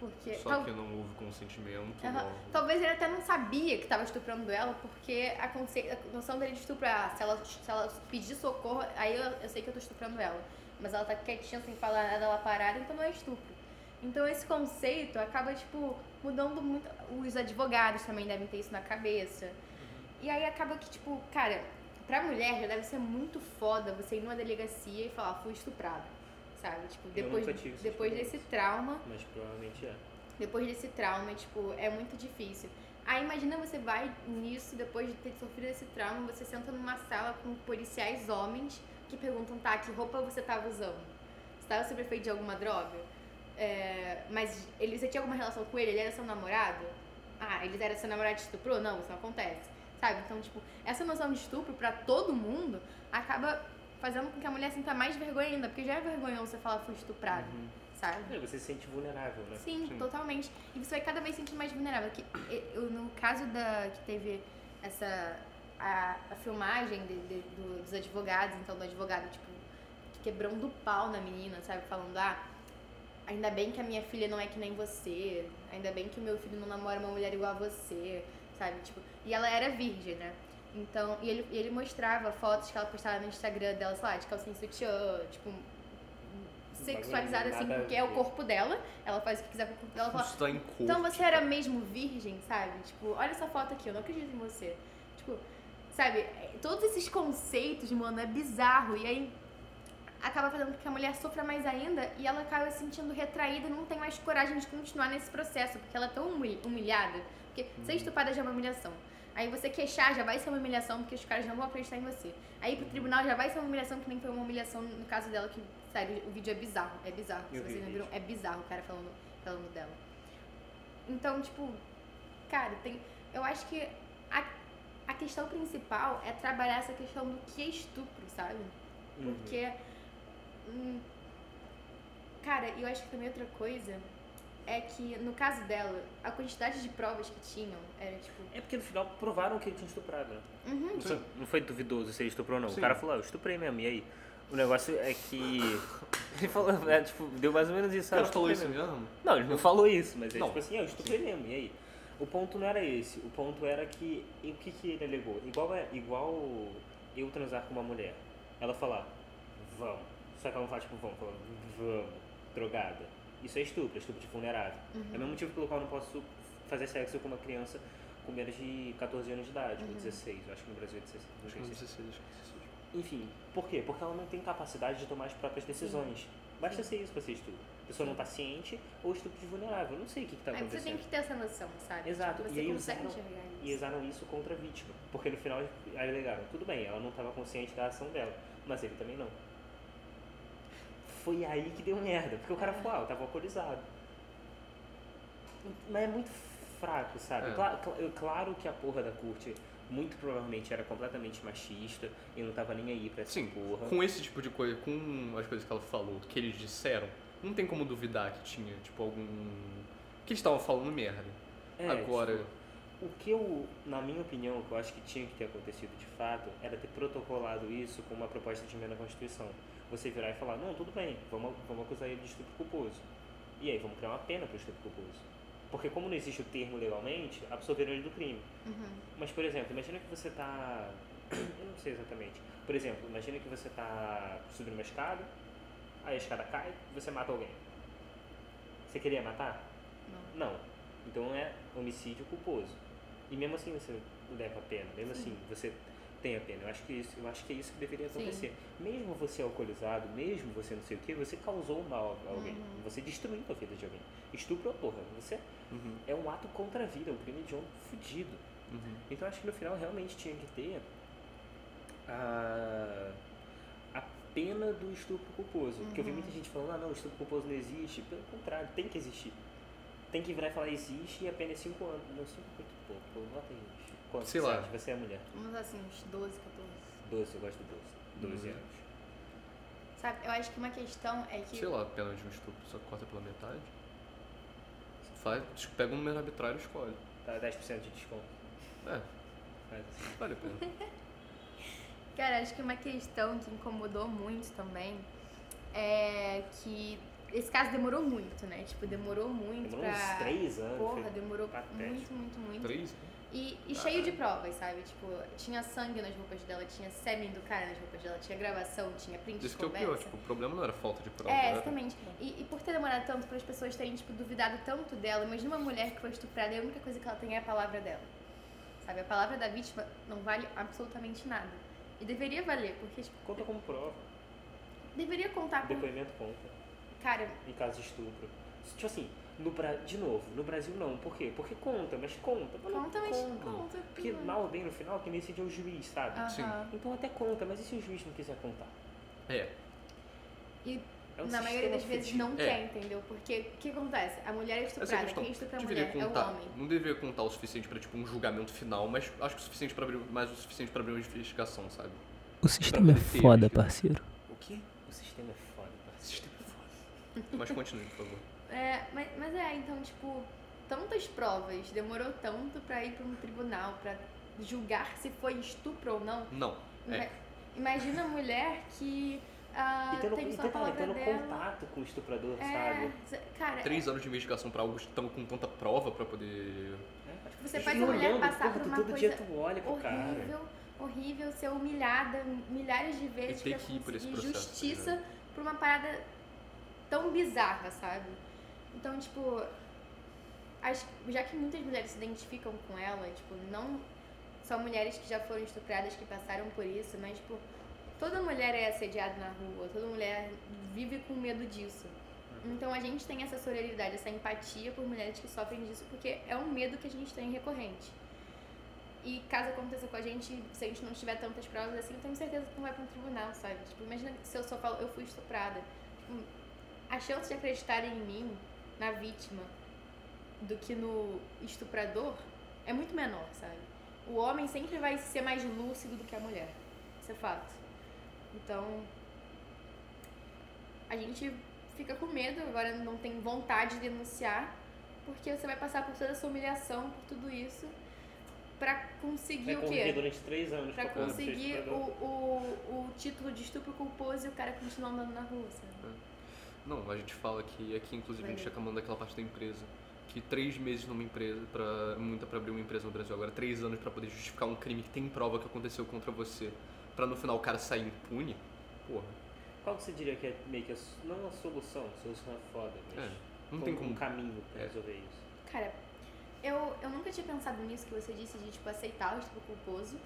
Porque Só tal- que não houve consentimento. Aham. logo. Talvez ele até não sabia que estava estuprando ela, porque a, conce... a noção dele de estupro é, ah, se ela, se ela pedir socorro, aí eu, eu sei que eu tô estuprando ela. Mas ela tá quietinha, sem falar nada, ela parada, então não é estupro. Então esse conceito acaba, tipo, mudando muito. Os advogados também devem ter isso na cabeça. E aí acaba que, tipo, cara, pra mulher já deve ser muito foda você ir numa delegacia e falar, "Ah, fui estuprada. Sabe? Tipo, depois, depois desse trauma, Mas provavelmente é. depois desse trauma, tipo, é muito difícil. Aí imagina você vai nisso, depois de ter sofrido esse trauma, você senta numa sala com policiais homens que perguntam, tá, que roupa você tava usando? Você tava sob efeito de alguma droga? É, mas ele, você tinha alguma relação com ele? Ele era seu namorado? Ah, ele era seu namorado e estuprou? Não, isso não acontece. Sabe? Então, tipo, essa noção de estupro pra todo mundo acaba fazendo com que a mulher sinta mais vergonha ainda, porque já é vergonhoso você falar fui estuprado, Uhum. sabe? É, você se sente vulnerável, né? Sim, Sim. totalmente. E você vai cada vez se sentir mais vulnerável. Que, eu, no caso da que teve essa a, a filmagem de- de- do- dos advogados, então do advogado tipo quebrando o pau na menina, sabe, falando ah ainda bem que a minha filha não é que nem você, ainda bem que o meu filho não namora uma mulher igual a você, sabe, tipo e ela era virgem, né? Então, e ele, e ele mostrava fotos que ela postava no Instagram dela, sei lá, de calcinha sutiã, tipo, sexualizada assim, porque é o corpo dela, ela faz o que quiser com o corpo dela. Ela fala, tá então você era mesmo virgem, sabe? Tipo, olha essa foto aqui, eu não acredito em você. Tipo, sabe? é, Todos esses conceitos, mano, é bizarro. E aí acaba fazendo com que a mulher sofra mais ainda e ela acaba se sentindo retraída e não tem mais coragem de continuar nesse processo, porque ela é tão humil- humilhada. Porque ser estuprada já é uma humilhação. Aí você queixar já vai ser uma humilhação, porque os caras não vão acreditar em você. Aí pro tribunal já vai ser uma humilhação que nem foi uma humilhação no caso dela, que, sério, o vídeo é bizarro. É bizarro. Se Eu vi vocês não viram, é bizarro o cara falando, falando dela. Então, tipo, cara, tem. Eu acho que a, a questão principal é trabalhar essa questão do que é estupro, sabe? Uhum. Porque. hum, cara, eu acho que também outra coisa é que, no caso dela, a quantidade de provas que tinham era tipo. É porque no final provaram que ele tinha estuprado, né? Uhum. Não foi, não foi duvidoso se ele estuprou ou não. Sim. O cara falou, ah, eu estuprei mesmo, e aí? O negócio é que. (laughs) Ele falou, é, tipo, deu mais ou menos isso. O ah, cara falou estuprei isso mesmo? Não, ele não falou isso, mas é Não. tipo assim, ah, eu estuprei mesmo, e aí? O ponto não era esse, o ponto era que. E o que, que ele alegou? Igual, é, igual eu transar com uma mulher. Ela falar, vamos. Só que ela não fala, tipo, vamos, fala, vamos, drogada. Isso é estupro, é estupro de vulnerável. É o mesmo motivo pelo qual eu não posso fazer sexo com uma criança com menos de 14 anos de idade, ou 16, eu acho que no Brasil é 16. não Acho que não se- 16, acho que 16. enfim, por quê? Porque ela não tem capacidade de tomar as próprias decisões. Basta ser isso pra ser estupro. A pessoa não tá ciente ou estupro de vulnerável. Eu não sei o que, que tá Aí você tem acontecendo. que ter essa noção, sabe? Exato, Tipo, e você aí consegue usaram- isso. E usaram isso contra a vítima. Porque no final alegaram, tudo bem, ela não estava consciente da ação dela, mas ele também não. Foi aí que deu merda, porque o cara falou, ah, eu tava alcoolizado. Mas é muito fraco, sabe? É. Cla- cla- claro que a porra da Curte muito provavelmente era completamente machista e não tava nem aí pra essa Sim, porra. com esse tipo de coisa, com as coisas que ela falou, que eles disseram, não tem como duvidar que tinha, tipo, algum. que eles estavam falando merda. É, Agora, tipo, o que eu, na minha opinião, que eu acho que tinha que ter acontecido de fato, era ter protocolado isso com uma proposta de emenda à Constituição. Você virar e falar, não, tudo bem, vamos, vamos acusar ele de estupro culposo. E aí, vamos criar uma pena para o estupro culposo. Porque como não existe o termo legalmente, absolveram ele do crime. Uhum. Mas, por exemplo, imagina que você está... (coughs) Eu não sei exatamente. Por exemplo, imagina que você está subindo uma escada, aí a escada cai você mata alguém. Você queria matar? Não. Não. Então é homicídio culposo. E mesmo assim você leva a pena, mesmo assim você tem a pena. Eu acho que isso, eu acho que é isso que deveria Sim. acontecer. Mesmo você alcoolizado, mesmo você não sei o que, você causou mal a alguém. Uhum. Você destruiu a vida de alguém. Estupro, porra, você Uhum, é um ato contra a vida, um crime de honra fudido. uhum. Então eu acho que no final realmente tinha que ter a, a pena do estupro culposo. Porque eu vi Uhum. muita gente falando, ah não, o estupro culposo não existe. Pelo contrário, tem que existir. Tem que virar e falar, existe e a pena é 5 anos. Não, 5 muito pouco. Pô, Bota aí. Quanto Sei você lá. Você é mulher. Vamos usar assim, uns 12, 14. 12, eu gosto de 12. 12 Uhum. anos. Sabe, eu acho que uma questão é que. Sei lá, pena de um estupro, só corta pela metade. Faz, pega um número arbitrário e escolhe. Tá 10% de desconto. É, Faz assim. vale a pena. (laughs) Cara, acho que uma questão que incomodou muito também é que esse caso demorou muito, né? Tipo, demorou muito Demorou pra. uns 3 anos. Porra, demorou patético. muito, muito, muito. Três? E, e cheio de provas, sabe? Tipo, tinha sangue nas roupas dela, tinha sêmen do cara nas roupas dela, tinha gravação, tinha print Isso de que é o pior, tipo, o problema não era falta de prova. É, exatamente. E, e por ter demorado tanto, para as pessoas terem, tipo, duvidado tanto dela, imagina uma mulher que foi estuprada e a única coisa que ela tem é a palavra dela. Sabe? A palavra da vítima não vale absolutamente nada. E deveria valer, porque, tipo, Conta como prova. deveria contar O com. depoimento conta. Cara, Em caso de estupro. Tipo assim, no Bra... de novo, no Brasil não. Por quê? Porque conta, mas conta. Mas conta, mas conta. Porque mal ou bem no final, quem decide é o juiz, sabe? Aham. Sim. Então até conta, mas e se o juiz não quiser contar? É, E É um na maioria das vezes não É. quer, entendeu? Porque o que acontece? A mulher é estuprada, quem estupra a mulher é o contar, homem. não deveria contar o suficiente pra, tipo, um julgamento final, mas acho que o suficiente para abrir, mais o suficiente pra abrir uma investigação, sabe? O sistema é foda, parceiro. O quê? O sistema é foda, parceiro. Sistema é foda. Mas continue, por favor. É, mas, mas é, então, tipo, tantas provas, demorou tanto pra ir pra um tribunal, pra julgar se foi estupro ou não. Não, é. Ima- Imagina a mulher que ah, E tendo, tem e só palavra tendo dela. contato com o estuprador, É, sabe? cara, Três anos de investigação pra algo tão, com tanta prova pra poder... É. você E faz a mulher passar porra, por uma todo coisa dia tu olha pro cara. horrível, horrível, ser humilhada milhares de vezes ter pra que ir por esse processo, tá justiça por uma parada tão bizarra, sabe? Então, tipo, já que muitas mulheres se identificam com ela, tipo, não só mulheres que já foram estupradas, que passaram por isso, mas, tipo, toda mulher é assediada na rua, toda mulher vive com medo disso. Então a gente tem essa sororidade, essa empatia por mulheres que sofrem disso, porque é um medo que a gente tem recorrente. E caso aconteça com a gente, se a gente não tiver tantas provas assim, eu tenho certeza que não vai pra um tribunal, sabe? Tipo, imagina se eu só falo, eu fui estuprada. Tipo, a chance de acreditarem em mim, na vítima, do que no estuprador, é muito menor, sabe? O homem sempre vai ser mais lúcido do que a mulher. Isso é fato. Então, a gente fica com medo, agora não tem vontade de denunciar, porque você vai passar por toda essa humilhação, por tudo isso, pra conseguir Vai o quê? durante três anos Pra conseguir o, o, o título de estupro culposo e o cara continua andando na rua, sabe? Não, a gente fala que aqui, inclusive, a gente Valeu. reclamando daquela parte da empresa. Que três meses numa empresa, pra, muita pra abrir uma empresa no Brasil agora, três anos pra poder justificar um crime que tem prova que aconteceu contra você, pra no final o cara sair impune, porra. Qual que você diria que é meio que a, não a solução, a solução é foda, mas É, não tem como. um caminho pra É. resolver isso? Cara, eu, eu nunca tinha pensado nisso que você disse de, tipo, aceitar o estupro culposo,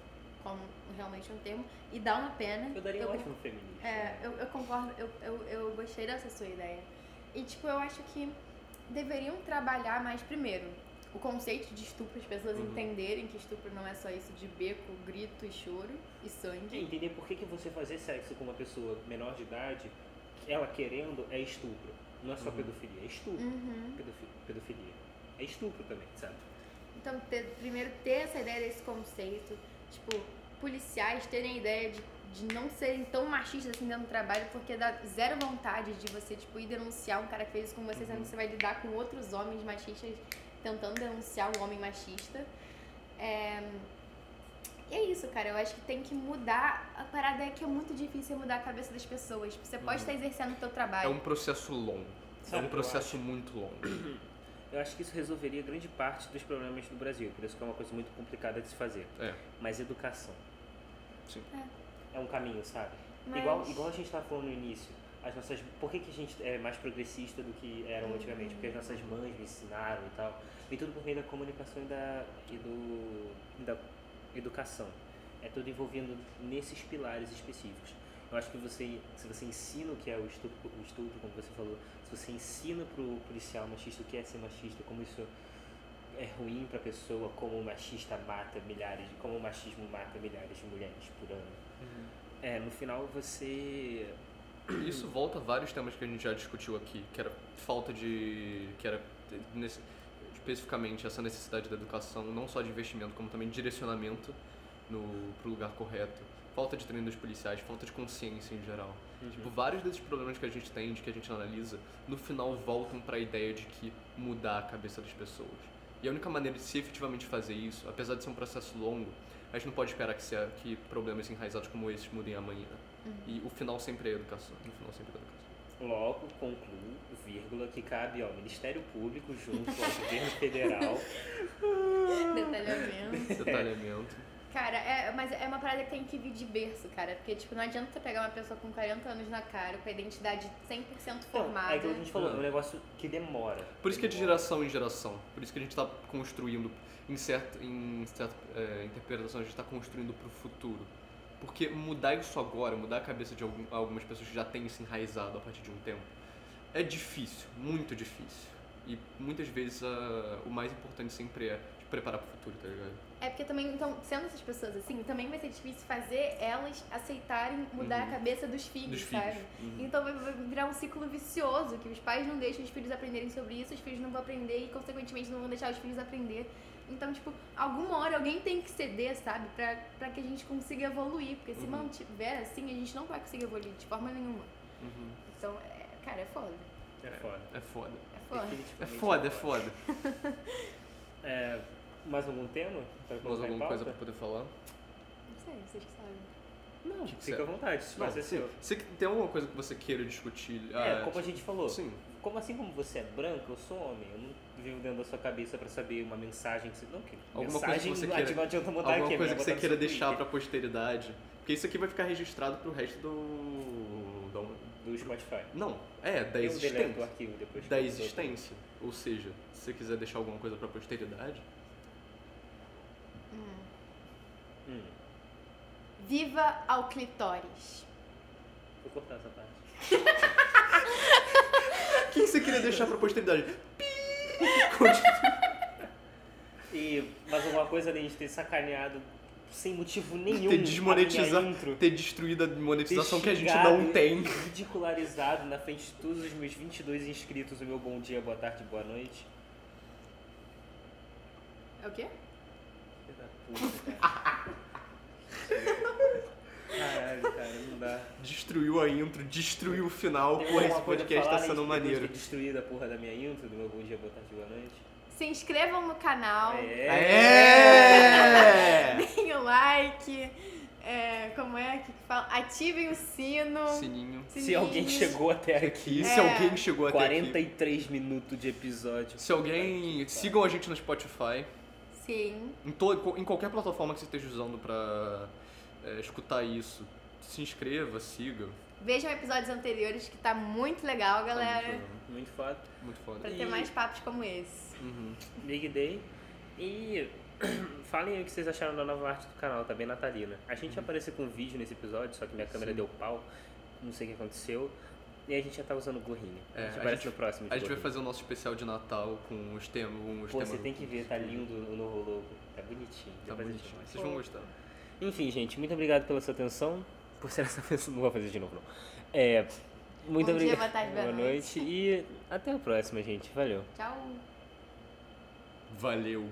como realmente um termo, e dar uma pena. Eu daria um eu, ótimo feminista. É, né? eu, eu concordo, eu, eu, eu gostei dessa sua ideia. E, tipo, eu acho que deveriam trabalhar mais, primeiro, o conceito de estupro, as pessoas Uhum. entenderem que estupro não é só isso de beco, grito e choro e É sangue. entender por que, que você fazer sexo com uma pessoa menor de idade, ela querendo, é estupro. Não é só Uhum. pedofilia, é estupro. Uhum. Pedofi- Pedofilia. É estupro também, sabe? Então, ter- primeiro, ter essa ideia desse conceito, tipo, policiais terem a ideia de, de não serem tão machistas assim dentro do trabalho, porque dá zero vontade de você, tipo, ir denunciar um cara que fez isso com você, sendo que você vai lidar com outros homens machistas tentando denunciar um homem machista. É... E é isso, cara. Eu acho que tem que mudar. A parada é que é muito difícil mudar a cabeça das pessoas. Você pode estar exercendo o teu É trabalho. um processo longo. Sabe é um processo muito longo. (clears throat) Eu acho que isso resolveria grande parte dos problemas do Brasil, por isso que é uma coisa muito complicada de se fazer. É. Mas educação. Sim. É um caminho, sabe? Mas- Igual, igual a gente estava falando no início. As nossas, por que, que a gente é mais progressista do que eram antigamente? Porque as nossas mães me ensinaram e tal. E tudo por meio da comunicação e da, e do, e da educação. É tudo envolvendo nesses pilares específicos. Eu acho que você, se você ensina o que é o estupro, o estupro como você falou, se você ensina pro policial machista o que é ser machista, como isso é ruim pra pessoa, como o machista mata milhares, como o machismo mata milhares de mulheres por ano. É, no final você. Isso volta a vários temas que a gente já discutiu aqui, que era falta de. que era nesse- especificamente essa necessidade da educação, não só de investimento, como também de direcionamento no, pro lugar correto. Falta de treino dos policiais, falta de consciência em geral. Tipo, vários desses problemas que a gente tem, de que a gente analisa, no final voltam para a ideia de que mudar a cabeça das pessoas. E a única maneira de se efetivamente fazer isso, apesar de ser um processo longo, a gente não pode esperar que, se, que problemas enraizados como esses mudem amanhã. E o final sempre é a educação. No final sempre é a educação. Logo, concluo, vírgula, que cabe ao Ministério Público junto ao governo federal. (laughs) Detalhamento. Detalhamento. Cara, é, mas é uma parada que tem que vir de berço, cara. Porque, tipo, não adianta você pegar uma pessoa com 40 anos na cara, com a identidade 100% Não, formada. é aquilo que a gente falou, é um negócio que demora. Por isso que é de Demora. geração em geração. Por isso que a gente está construindo, em certa, em certa é, interpretação, a gente está construindo para o futuro. Porque mudar isso agora, mudar a cabeça de algum- algumas pessoas que já têm isso enraizado a partir de um tempo, é difícil, muito difícil. E muitas vezes ah, o mais importante sempre é te preparar para o futuro, tá ligado? É porque também, então, sendo essas pessoas assim, também vai ser difícil fazer elas aceitarem mudar Uhum. a cabeça dos filhos, Dos filhos. sabe? Então vai virar um ciclo vicioso, que os pais não deixam os filhos aprenderem sobre isso, os filhos não vão aprender e, consequentemente, não vão deixar os filhos aprender. Então, tipo, alguma hora alguém tem que ceder, sabe? Pra, pra que a gente consiga evoluir. Porque se Uhum. mantiver assim, a gente não vai conseguir evoluir de forma nenhuma. Então, é, cara, é foda. É foda. É foda. É foda. É foda, é foda. É, mais algum tema? Mais alguma coisa pra poder falar? Não sei, vocês que sabem. Não, fica Certo. à vontade, se vai ser seu. Você tem alguma coisa que você queira discutir? É, Ah, como a gente falou, Sim. como assim como você é branco, eu sou homem. Eu não vivo dentro da sua cabeça pra saber uma mensagem que você. Não, que Alguma coisa mensagem que você queira- não adianta mudar Alguma aqui, coisa é que melhor você queira deixar pra posteridade. Porque isso aqui vai ficar registrado pro resto do. Do Spotify. Não, é, da Eu deleto o existência. arquivo depois. Da existência. Ou seja, se você quiser deixar alguma coisa pra posteridade, Hum, Viva ao clitóris. vou cortar essa parte. (laughs) o que você queria deixar pra posteridade? (laughs) E mais alguma coisa além de ter sacaneado sem motivo nenhum. ter desmonetizado, ter destruído a monetização que a gente não tem. Ridicularizado na frente de todos os meus 22 inscritos o meu bom dia, boa tarde, boa noite. É o quê? Puta, cara. (laughs) Caralho, cara, não dá. Destruiu a intro, destruiu o final. Porra, esse podcast tá sendo maneiro. ter destruído a porra da minha intro, do meu bom dia, boa tarde, boa noite. Se inscrevam no canal, É! (laughs) deem o like, é, como é que fala? Ativem o sino. Sininho. Se sininho. alguém chegou até aqui, se É. alguém chegou até aqui. 43 minutos de episódio. Se alguém. Sigam a gente no Spotify. Sim. Em, to, em qualquer plataforma que você esteja usando pra é, escutar isso. Se inscreva, siga. Vejam episódios anteriores que tá muito legal, Tá galera. muito, Muito foda. muito foda. Pra E- ter mais papos como esse. Uhum. Big Day. E (clears throat) falem aí o que vocês acharam da nova arte do canal, tá bem natalina. A gente ia aparecer com vídeo nesse episódio, só que minha câmera Sim. deu pau. Não sei o que aconteceu. E a gente já tá usando gorrinho. É, a gente a aparece gente- no próximo. A gente vai gorrinho. fazer o nosso especial de Natal com os temas. Os Pô, temas você tem que ver, tá lindo o novo logo. Tá bonitinho. Tá bonitinho. Vocês vão gostar. Enfim, gente, muito obrigado pela sua atenção. Por ser essa (laughs) pessoa. Não vou fazer de novo, não. É. Muito Bom dia, obrigado. boa tarde, boa boa noite. E até a próxima, gente. Valeu. Tchau. Valeu.